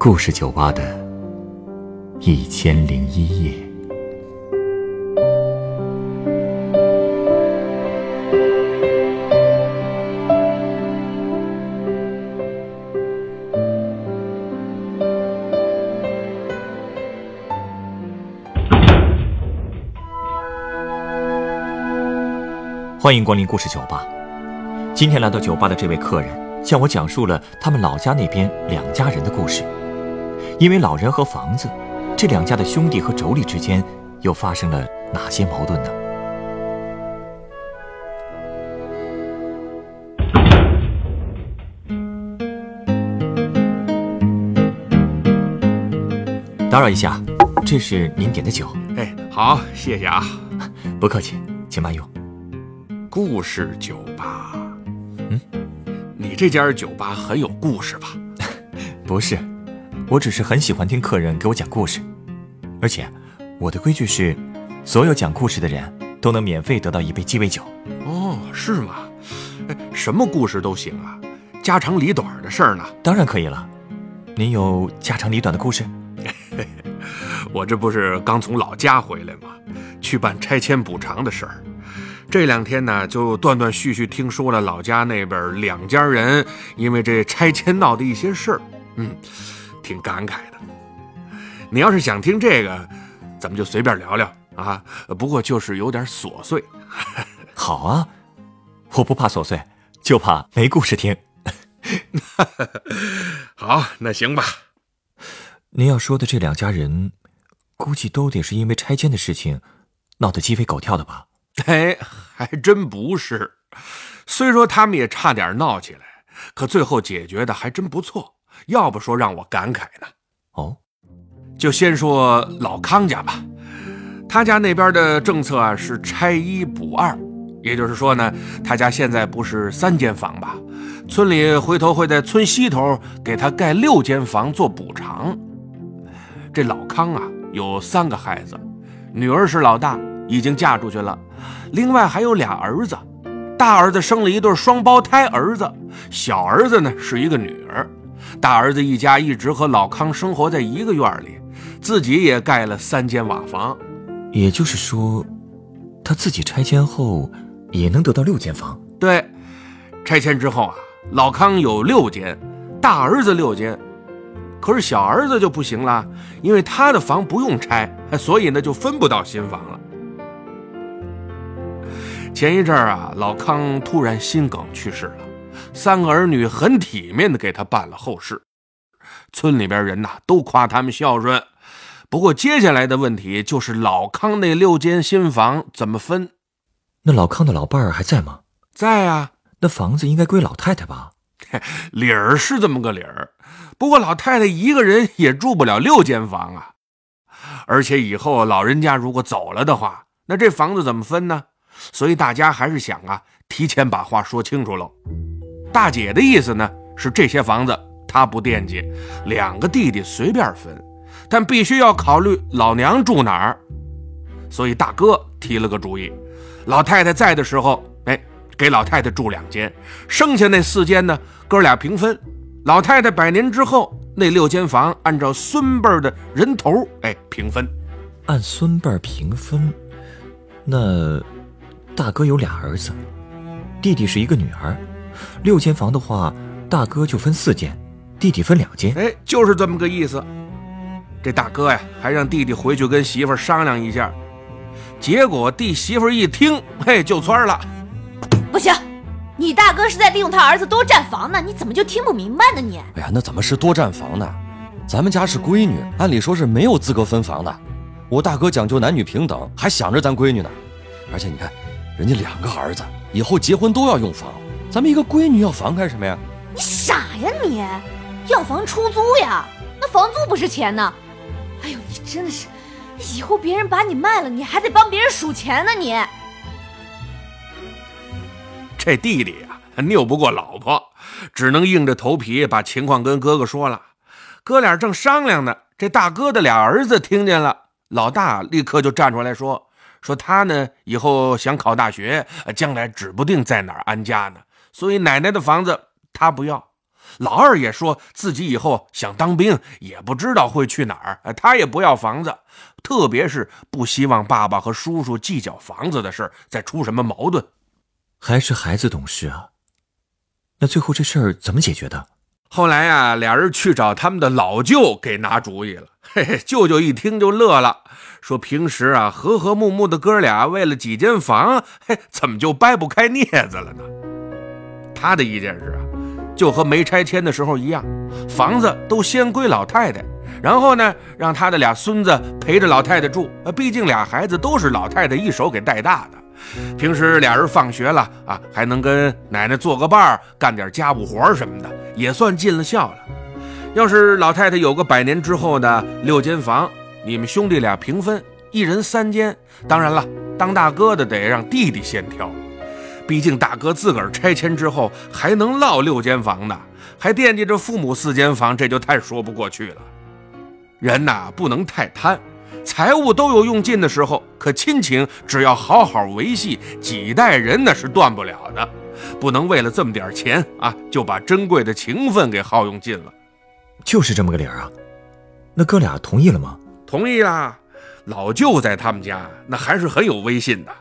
故事酒吧的一千零一夜。欢迎光临故事酒吧。今天来到酒吧的这位客人，向我讲述了他们老家那边两家人的故事。因为老人和房子，这两家的兄弟和妯娌之间又发生了哪些矛盾呢？打扰一下，这是您点的酒。哎，好，谢谢啊。不客气，请慢用。故事酒吧，嗯，你这家酒吧很有故事吧？不是，我只是很喜欢听客人给我讲故事，而且我的规矩是，所有讲故事的人都能免费得到一杯鸡尾酒。哦，是吗？哎，什么故事都行啊，家长里短的事儿呢？当然可以了。您有家长里短的故事？我这不是刚从老家回来吗？去办拆迁补偿的事儿。这两天呢，就断断续续听说了老家那边两家人因为这拆迁闹的一些事儿，嗯，挺感慨的。你要是想听这个，咱们就随便聊聊啊。不过就是有点琐碎。好啊，我不怕琐碎，就怕没故事听。好，那行吧。您要说的这两家人，估计都得是因为拆迁的事情闹得鸡飞狗跳的吧？哎，还真不是。虽说他们也差点闹起来，可最后解决的还真不错。要不说让我感慨呢。哦，就先说老康家吧。他家那边的政策啊是拆一补二，也就是说呢，他家现在不是三间房吧？村里回头会在村西头给他盖六间房做补偿。这老康啊有三个孩子，女儿是老大，已经嫁出去了。另外还有俩儿子，大儿子生了一对双胞胎儿子，小儿子呢是一个女儿。大儿子一家一直和老康生活在一个院里，自己也盖了三间瓦房。也就是说，他自己拆迁后也能得到六间房。对，拆迁之后啊，老康有六间，大儿子六间，可是小儿子就不行了，因为他的房不用拆，所以呢就分不到新房了。前一阵儿啊，老康突然心梗去世了，三个儿女很体面的给他办了后事，村里边人呐都夸他们孝顺。不过接下来的问题就是老康那六间新房怎么分？那老康的老伴儿还在吗？在啊，那房子应该归老太太吧？理儿是这么个理儿，不过老太太一个人也住不了六间房啊，而且以后老人家如果走了的话，那这房子怎么分呢？所以大家还是想啊，提前把话说清楚喽。大姐的意思呢是这些房子她不惦记，两个弟弟随便分，但必须要考虑老娘住哪儿。所以大哥提了个主意，老太太在的时候，哎，给老太太住两间，剩下那四间呢，哥俩平分。老太太百年之后，那六间房按照孙辈的人头，哎，平分。按孙辈平分，那。大哥有俩儿子，弟弟是一个女儿。六间房的话，大哥就分四间，弟弟分两间。哎，就是这么个意思。这大哥呀，还让弟弟回去跟媳妇商量一下。结果弟媳妇一听，嘿，就窜了。不行，你大哥是在利用他儿子多占房呢，你怎么就听不明白呢？你？哎呀，那怎么是多占房呢？咱们家是闺女，按理说是没有资格分房的。我大哥讲究男女平等，还想着咱闺女呢。而且你看。人家两个儿子以后结婚都要用房，咱们一个闺女要房干什么呀？你傻呀你！要房出租呀，那房租不是钱呢？哎呦，你真的是，以后别人把你卖了，你还得帮别人数钱呢你。这弟弟呀，拗不过老婆，只能硬着头皮把情况跟哥哥说了。哥俩正商量呢，这大哥的俩儿子听见了，老大立刻就站出来说。说他呢，以后想考大学，将来指不定在哪儿安家呢。所以奶奶的房子他不要。老二也说自己以后想当兵，也不知道会去哪儿。他也不要房子，特别是不希望爸爸和叔叔计较房子的事再出什么矛盾。还是孩子懂事啊。那最后这事儿怎么解决的？后来呀，俩人去找他们的老舅给拿主意了。嘿嘿，舅舅一听就乐了，说平时啊和和睦睦的哥俩，为了几间房，嘿，怎么就掰不开镊子了呢？他的意见是啊，就和没拆迁的时候一样，房子都先归老太太，然后呢，让他的俩孙子陪着老太太住。毕竟俩孩子都是老太太一手给带大的。平时俩人放学了啊，还能跟奶奶做个伴儿，干点家务活什么的，也算尽了孝了。要是老太太有个百年之后的六间房，你们兄弟俩平分，一人三间。当然了，当大哥的得让弟弟先挑，毕竟大哥自个儿拆迁之后还能落六间房呢，还惦记着父母四间房，这就太说不过去了。人呐，不能太贪。财物都有用尽的时候，可亲情只要好好维系，几代人那是断不了的。不能为了这么点钱啊，就把珍贵的情分给耗用尽了。就是这么个理儿啊。那哥俩同意了吗？同意啦。老舅在他们家那还是很有威信的，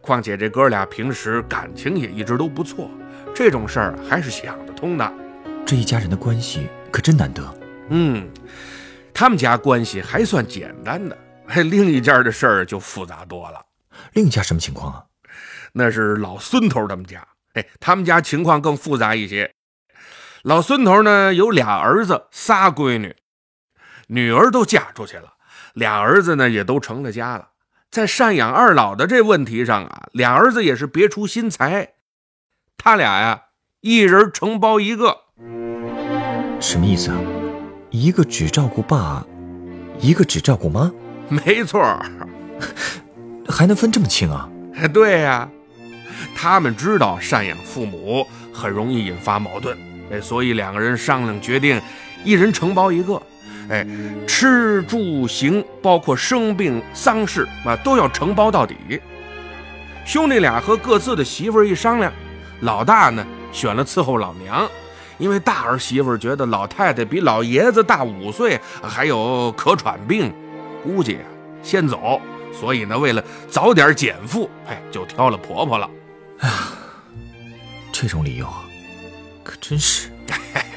况且这哥俩平时感情也一直都不错，这种事儿还是想得通的。这一家人的关系可真难得。嗯。他们家关系还算简单的，另一家的事儿就复杂多了。另一家什么情况啊？那是老孙头他们家。哎，他们家情况更复杂一些。老孙头呢有俩儿子，仨闺女，女儿都嫁出去了，俩儿子呢也都成了家了。在赡养二老的这问题上啊，俩儿子也是别出心裁。他俩呀，一人承包一个。什么意思啊？一个只照顾爸，一个只照顾妈，没错还能分这么清啊？对呀，他们知道赡养父母很容易引发矛盾，哎，所以两个人商量决定，一人承包一个，哎，吃住行包括生病丧事啊都要承包到底。兄弟俩和各自的媳妇儿一商量，老大呢选了伺候老娘。因为大儿媳妇觉得老太太比老爷子大五岁，还有咳喘病，估计啊先走，所以呢，为了早点减负，哎，就挑了婆婆了。哎呀，这种理由啊，可真是。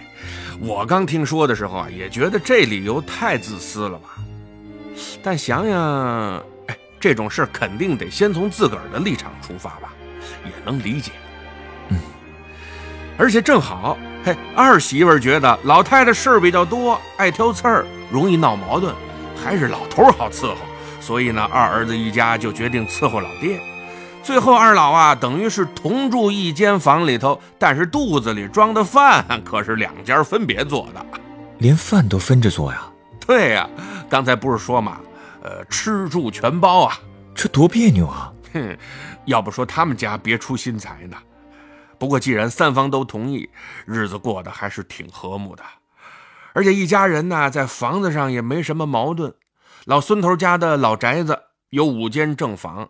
我刚听说的时候啊，也觉得这理由太自私了吧。但想想，哎，这种事肯定得先从自个儿的立场出发吧，也能理解。嗯，而且正好。嘿，二媳妇觉得老太太事儿比较多，爱挑刺儿，容易闹矛盾，还是老头好伺候，所以呢，二儿子一家就决定伺候老爹。最后，二老啊，等于是同住一间房里头，但是肚子里装的饭可是两家分别做的，连饭都分着做呀？对呀，刚才不是说嘛，呃，吃住全包啊，这多别扭啊！哼，要不说他们家别出心裁呢。不过，既然三方都同意，日子过得还是挺和睦的。而且一家人呢，在房子上也没什么矛盾。老孙头家的老宅子有五间正房，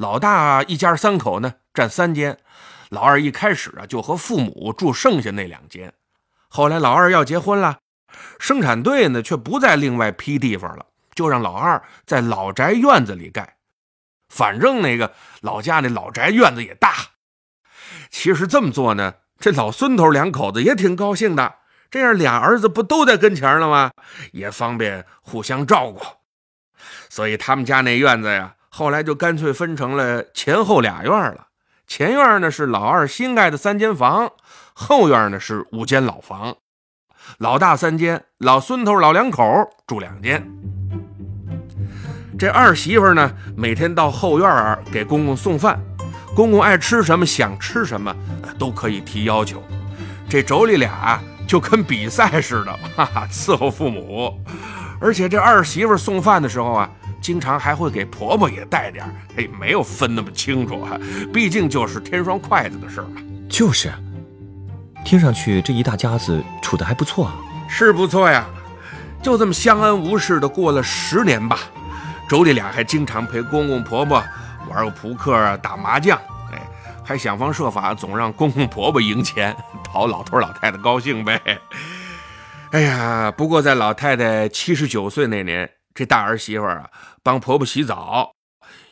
老大一家三口呢占三间，老二一开始啊就和父母住剩下那两间。后来老二要结婚了，生产队呢却不再另外批地方了，就让老二在老宅院子里盖。反正那个老家那老宅院子也大。其实这么做呢，这老孙头两口子也挺高兴的。这样俩儿子不都在跟前了吗？也方便互相照顾。所以他们家那院子呀，后来就干脆分成了前后俩院了。前院呢是老二新盖的三间房，后院呢是五间老房。老大三间，老孙头老两口住两间。这二媳妇呢，每天到后院给公公送饭。公公爱吃什么，想吃什么，都可以提要求。这妯娌俩就跟比赛似的，哈哈，伺候父母。而且这二媳妇送饭的时候啊，经常还会给婆婆也带点儿哎，没有分那么清楚啊，毕竟就是添双筷子的事儿嘛。就是，听上去这一大家子处的还不错啊。是不错呀，就这么相安无事的过了十年吧。妯娌俩还经常陪公公婆婆。玩个扑克啊，打麻将，哎，还想方设法总让公公婆婆赢钱，讨老头老太太高兴呗。哎呀，不过在老太太七十九岁那年，这大儿媳妇啊帮婆婆洗澡，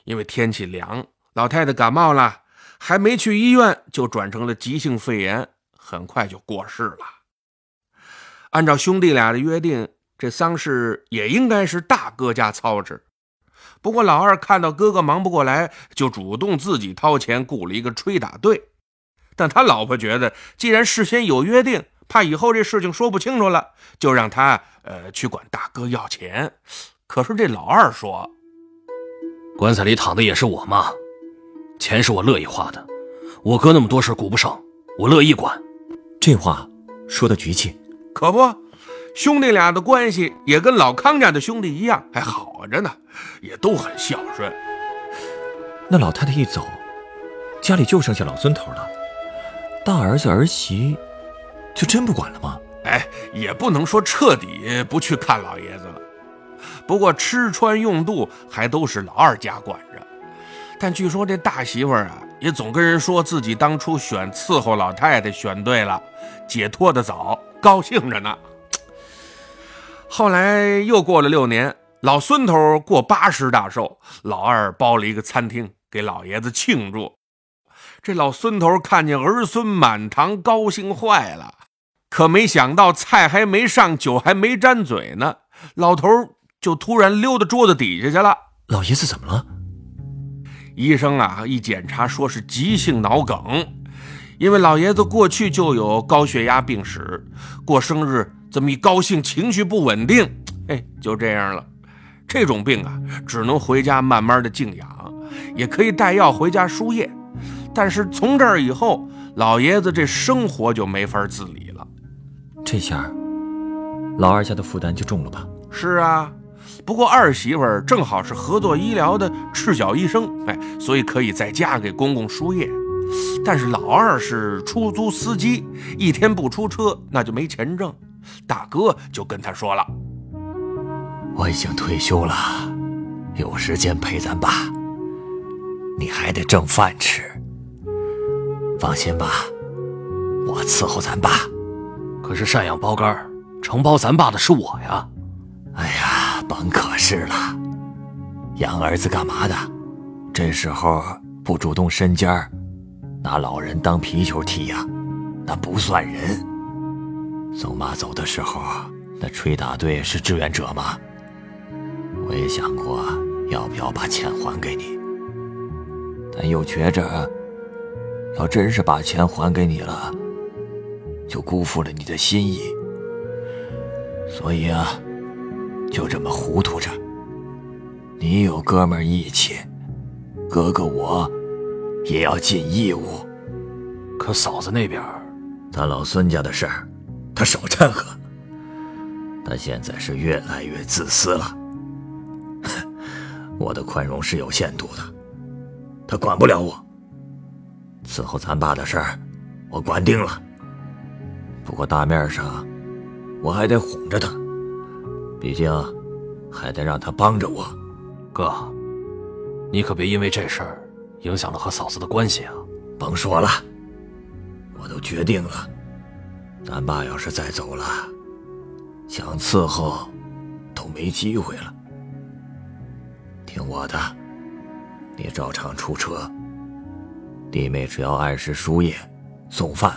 因为天气凉，老太太感冒了，还没去医院就转成了急性肺炎，很快就过世了。按照兄弟俩的约定，这丧事也应该是大哥家操持。不过老二看到哥哥忙不过来，就主动自己掏钱雇了一个吹打队。但他老婆觉得，既然事先有约定，怕以后这事情说不清楚了，就让他呃去管大哥要钱。可是这老二说：“棺材里躺的也是我妈，钱是我乐意花的。我哥那么多事顾不上，我乐意管。”这话说的局气，可不，兄弟俩的关系也跟老康家的兄弟一样，还好着呢，也都很孝顺。那老太太一走，家里就剩下老孙头了，大儿子儿媳就真不管了吗？哎，也不能说彻底不去看老爷子了。不过吃穿用度还都是老二家管着。但据说这大媳妇儿啊，也总跟人说自己当初选伺候老太太选对了，解脱的早，高兴着呢。后来又过了六年，老孙头过八十大寿，老二包了一个餐厅给老爷子庆祝。这老孙头看见儿孙满堂，高兴坏了。可没想到菜还没上，酒还没沾嘴呢，老头就突然溜到桌子底下去了。老爷子怎么了？医生啊，一检查说是急性脑梗，因为老爷子过去就有高血压病史，过生日这么一高兴，情绪不稳定，哎，就这样了。这种病啊，只能回家慢慢的静养，也可以带药回家输液。但是从这儿以后，老爷子这生活就没法自理了。这下，老二家的负担就重了吧？是啊，不过二媳妇儿正好是合作医疗的赤脚医生，哎，所以可以在家给公公输液。但是老二是出租司机，一天不出车那就没钱挣。大哥就跟他说了：“我已经退休了，有时间陪咱爸，你还得挣饭吃。放心吧，我伺候咱爸。可是赡养包干承包咱爸的是我呀。哎呀，甭可是了，养儿子干嘛的？这时候不主动伸尖儿，拿老人当皮球踢呀，那不算人。宋妈走的时候，那吹打队是志愿者吗？我也想过要不要把钱还给你，但又觉着，要真是把钱还给你了，就辜负了你的心意。所以啊，就这么糊涂着。你有哥们义气，哥哥我也要尽义务。可嫂子那边，咱老孙家的事儿，他少掺和。他现在是越来越自私了。我的宽容是有限度的，他管不了我。伺候咱爸的事儿，我管定了。不过大面上，我还得哄着他，毕竟还得让他帮着我。哥，你可别因为这事儿影响了和嫂子的关系啊！甭说了，我都决定了，咱爸要是再走了，想伺候都没机会了。听我的，你照常出车，弟妹只要按时输液、送饭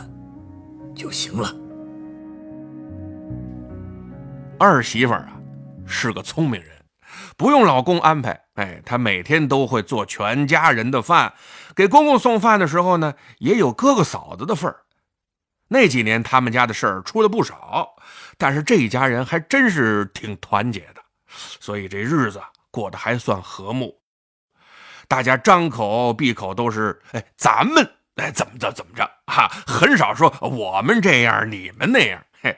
就行了。二媳妇啊，是个聪明人，不用老公安排，哎，她每天都会做全家人的饭，给公公送饭的时候呢，也有哥哥嫂子的份儿。那几年他们家的事儿出了不少，但是这一家人还真是挺团结的，所以这日子过得还算和睦。大家张口闭口都是“哎，咱们哎怎么着怎么着”，哈，很少说我们这样，你们那样。嘿，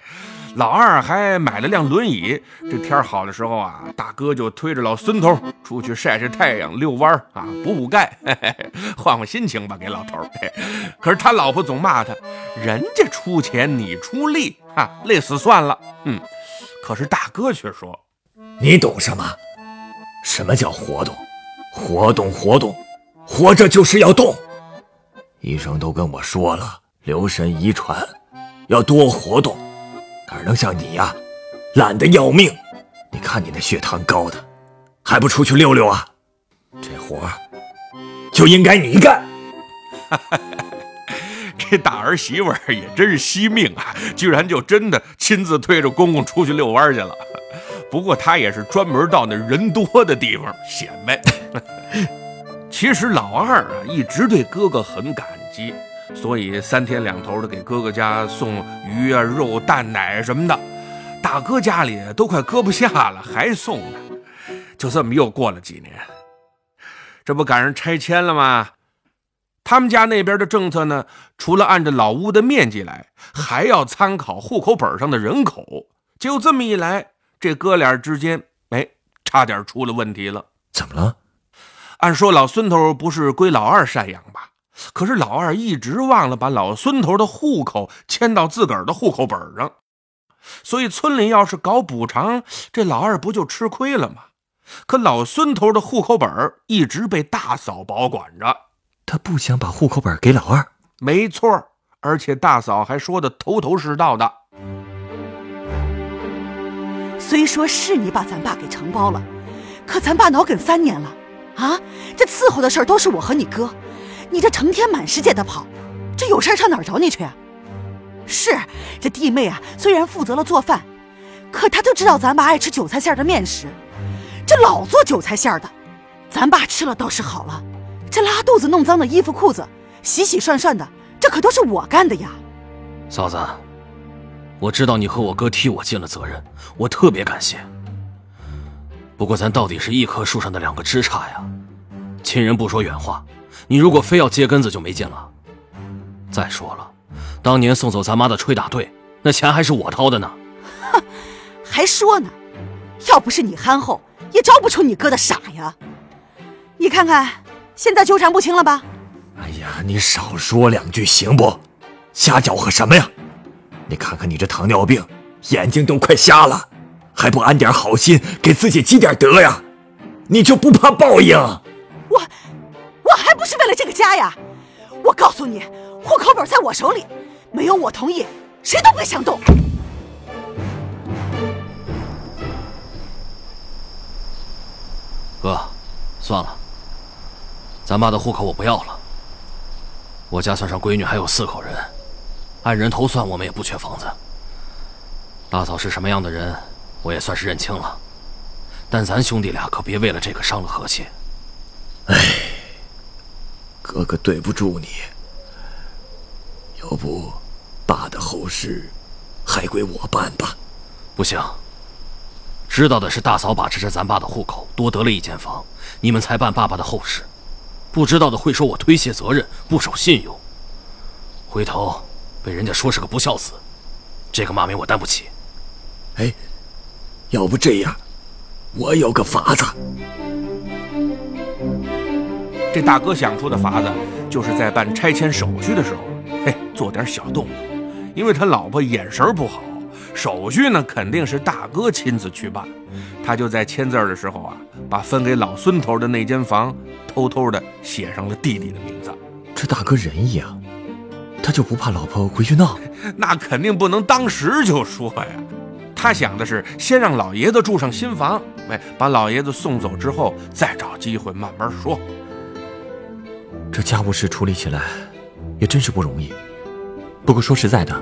老二还买了辆轮椅，这天好的时候啊，大哥就推着老孙头出去晒晒太阳、遛弯啊，补补钙，嘿嘿嘿换换心情吧，给老头。可是他老婆总骂他，人家出钱你出力，哈，累死算了。嗯，可是大哥却说，你懂什么？什么叫活动？活动活动，活着就是要动。医生都跟我说了，留神遗传，要多活动，哪能像你呀，懒得要命？你看你那血糖高的，还不出去溜溜啊？这活就应该你干。这大儿媳妇儿也真是惜命啊，居然就真的亲自推着公公出去遛弯去了。不过她也是专门到那人多的地方显摆。其实老二啊，一直对哥哥很感激，所以三天两头的给哥哥家送鱼啊、肉、蛋奶什么的。大哥家里都快搁不下了，还送呢。就这么又过了几年，这不赶上拆迁了吗？他们家那边的政策呢，除了按照老屋的面积来，还要参考户口本上的人口。就这么一来，这哥俩之间，哎，差点出了问题了。怎么了？按说老孙头不是归老二赡养吧？可是老二一直忘了把老孙头的户口迁到自个儿的户口本上，所以村里要是搞补偿，这老二不就吃亏了吗？可老孙头的户口本一直被大嫂保管着，他不想把户口本给老二。没错，而且大嫂还说的头头是道的。虽说是你把咱爸给承包了，可咱爸脑梗三年了，啊，这伺候的事儿都是我和你哥，你这成天满世界的跑，这有事上哪儿找你去啊？是这弟妹啊，虽然负责了做饭，可她就知道咱爸爱吃韭菜馅的面食，这老做韭菜馅的，咱爸吃了倒是好了，这拉肚子弄脏的衣服裤子，洗洗涮涮的，这可都是我干的呀。嫂子，我知道你和我哥替我尽了责任，我特别感谢。不过咱到底是一棵树上的两个枝杈呀，亲人不说远话，你如果非要接根子就没劲了。再说了，当年送走咱妈的吹打队，那钱还是我掏的呢。哼，还说呢，要不是你憨厚，也招不出你哥的傻呀。你看看，现在纠缠不清了吧？哎呀，你少说两句行不？瞎搅和什么呀？你看看你这糖尿病，眼睛都快瞎了，还不安点好心，给自己积点德呀？你就不怕报应？我，还不是为了这个家呀！我告诉你，户口本在我手里，没有我同意，谁都别想动。哥，算了，咱妈的户口我不要了。我家算上闺女还有四口人，按人头算，我们也不缺房子。大嫂是什么样的人，我也算是认清了。但咱兄弟俩可别为了这个伤了和气。哎，哥哥对不住你。要不，爸的后事还归我办吧。不行，知道的是大嫂把持着咱爸的户口，多得了一间房，你们才办爸爸的后事。不知道的会说我推卸责任，不守信用，回头被人家说是个不孝子，这个骂名我担不起。哎，要不这样，我有个法子。这大哥想出的法子，就是在办拆迁手续的时候，嘿，做点小动作，因为他老婆眼神不好，手续呢肯定是大哥亲自去办。他就在签字的时候啊，把分给老孙头的那间房偷偷的写上了弟弟的名字。这大哥仁义啊，他就不怕老婆回去闹？那肯定不能当时就说呀。他想的是先让老爷子住上新房，哎，把老爷子送走之后，再找机会慢慢说。这家务事处理起来也真是不容易。不过说实在的，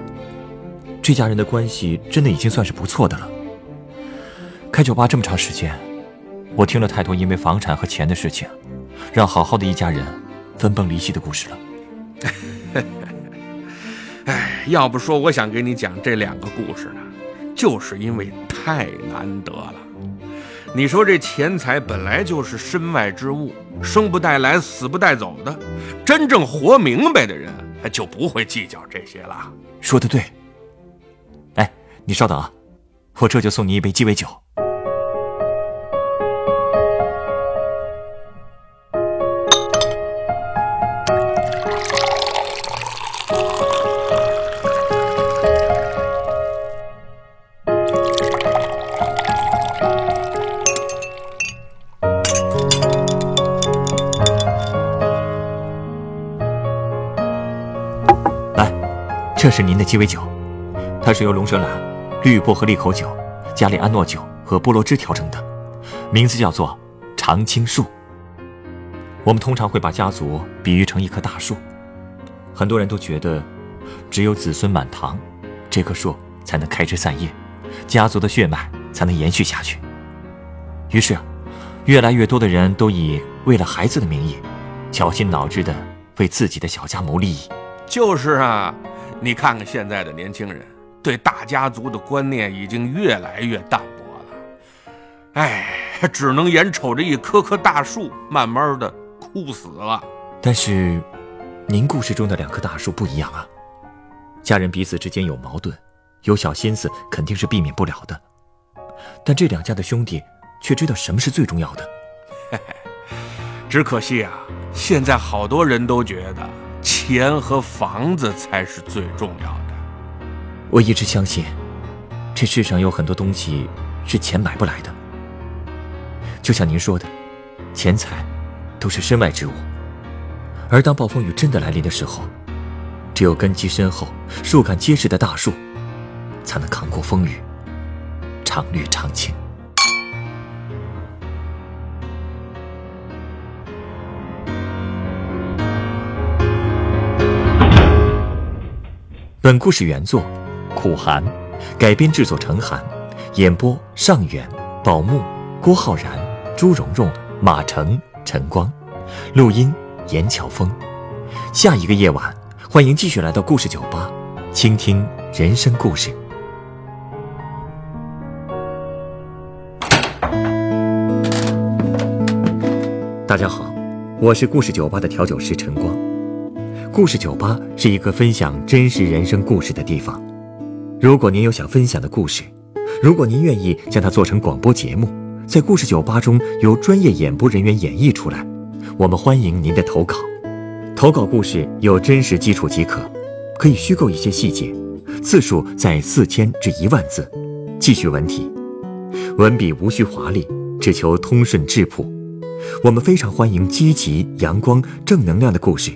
这家人的关系真的已经算是不错的了。开酒吧这么长时间，我听了太多因为房产和钱的事情，让好好的一家人分崩离析的故事了。哎，要不说我想给你讲这两个故事呢，就是因为太难得了。你说这钱财本来就是身外之物，生不带来，死不带走的。真正活明白的人，就不会计较这些了。说的对。哎，你稍等啊，我这就送你一杯鸡尾酒。这是您的鸡尾酒，它是由龙舌兰、绿薄荷利口酒、加利安诺酒和菠萝汁调成的，名字叫做常青树。我们通常会把家族比喻成一棵大树，很多人都觉得，只有子孙满堂，这棵树才能开枝散叶，家族的血脉才能延续下去。于是，越来越多的人都以为了孩子的名义，绞尽脑汁的为自己的小家谋利益。就是啊，你看看现在的年轻人，对大家族的观念已经越来越淡薄了。哎，只能眼瞅着一棵棵大树慢慢的枯死了。但是，您故事中的两棵大树不一样啊。家人彼此之间有矛盾，有小心思肯定是避免不了的。但这两家的兄弟却知道什么是最重要的。嘿嘿，只可惜啊，现在好多人都觉得钱和房子才是最重要的。我一直相信，这世上有很多东西是钱买不来的。就像您说的，钱财都是身外之物。而当暴风雨真的来临的时候，只有根基深厚、树干结实的大树，才能扛过风雨，常绿常青。本故事原作苦寒，改编制作陈寒，演播尚远、宝木、郭浩然、朱蓉蓉、马成、陈光，录音严乔峰。下一个夜晚，欢迎继续来到故事酒吧，倾听人生故事。大家好，我是故事酒吧的调酒师陈光。故事酒吧是一个分享真实人生故事的地方。如果您有想分享的故事，如果您愿意将它做成广播节目，在故事酒吧中由专业演播人员演绎出来，我们欢迎您的投稿。投稿故事有真实基础即可，可以虚构一些细节，字数在四千至一万字，记叙文体，文笔无需华丽，只求通顺质朴。我们非常欢迎积极、阳光、正能量的故事。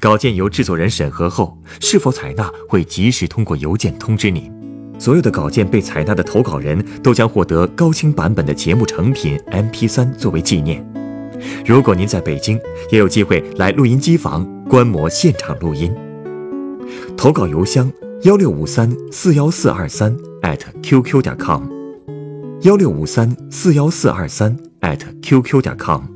稿件由制作人审核后，是否采纳会及时通过邮件通知您。所有的稿件被采纳的投稿人都将获得高清版本的节目成品 MP3 作为纪念。如果您在北京，也有机会来录音机房观摩现场录音。投稿邮箱：幺六五三四幺四二三 @QQ 点 com，幺六五三四幺四二三 @QQ 点 com。